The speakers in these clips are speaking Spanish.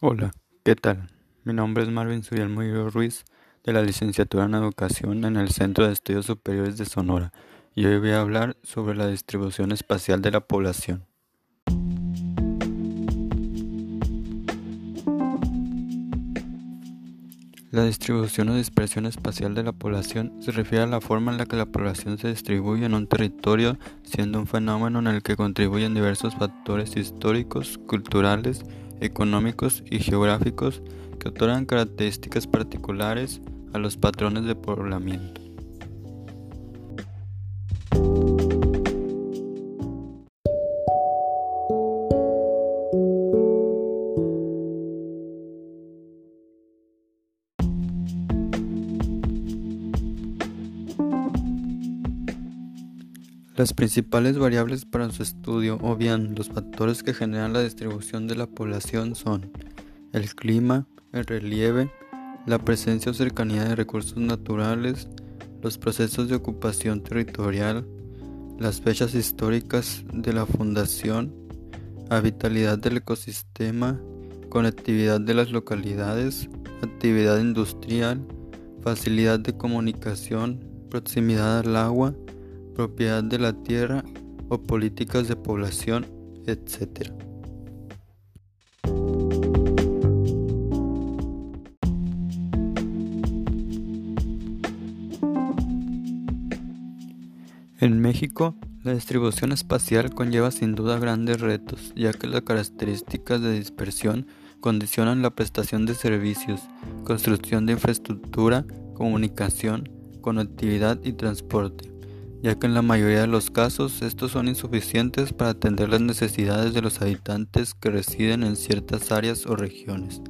Hola, ¿qué tal? Mi nombre es Marvin Suyal Murillo Ruiz, de la licenciatura en Educación en el Centro de Estudios Superiores de Sonora, y hoy voy a hablar sobre la distribución espacial de la población. La distribución o dispersión espacial de la población se refiere a la forma en la que la población se distribuye en un territorio, siendo un fenómeno en el que contribuyen diversos factores históricos, culturales, económicos y geográficos que otorgan características particulares a los patrones de poblamiento. Las principales variables para su estudio, o bien los factores que generan la distribución de la población, son el clima, el relieve, la presencia o cercanía de recursos naturales, los procesos de ocupación territorial, las fechas históricas de la fundación, habitabilidad del ecosistema, conectividad de las localidades, actividad industrial, facilidad de comunicación, proximidad al agua, propiedad de la tierra o políticas de población, etc. En México, la distribución espacial conlleva sin duda grandes retos, ya que las características de dispersión condicionan la prestación de servicios, construcción de infraestructura, comunicación, conectividad y transporte ya que en la mayoría de los casos estos son insuficientes para atender las necesidades de los habitantes que residen en ciertas áreas o regiones.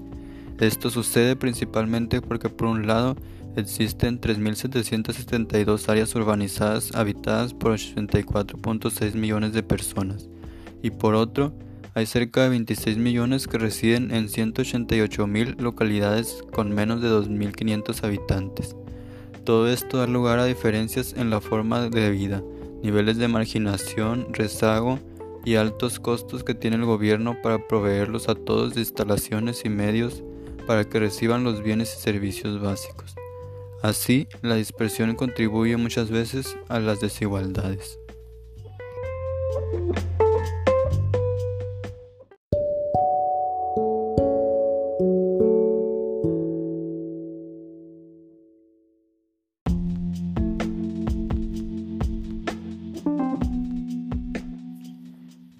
Esto sucede principalmente porque por un lado existen 3.772 áreas urbanizadas habitadas por 84.6 millones de personas y por otro hay cerca de 26 millones que residen en 188.000 localidades con menos de 2.500 habitantes. Todo esto da lugar a diferencias en la forma de vida, niveles de marginación, rezago y altos costos que tiene el gobierno para proveerlos a todos de instalaciones y medios para que reciban los bienes y servicios básicos. Así, la dispersión contribuye muchas veces a las desigualdades.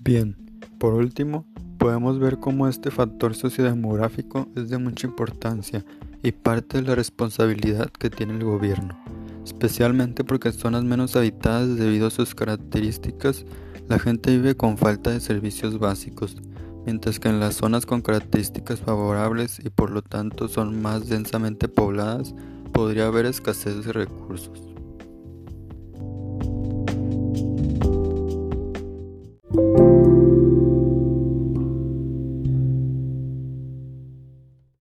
Bien, por último, podemos ver cómo este factor sociodemográfico es de mucha importancia y parte de la responsabilidad que tiene el gobierno, especialmente porque en zonas menos habitadas debido a sus características la gente vive con falta de servicios básicos, mientras que en las zonas con características favorables y por lo tanto son más densamente pobladas podría haber escasez de recursos.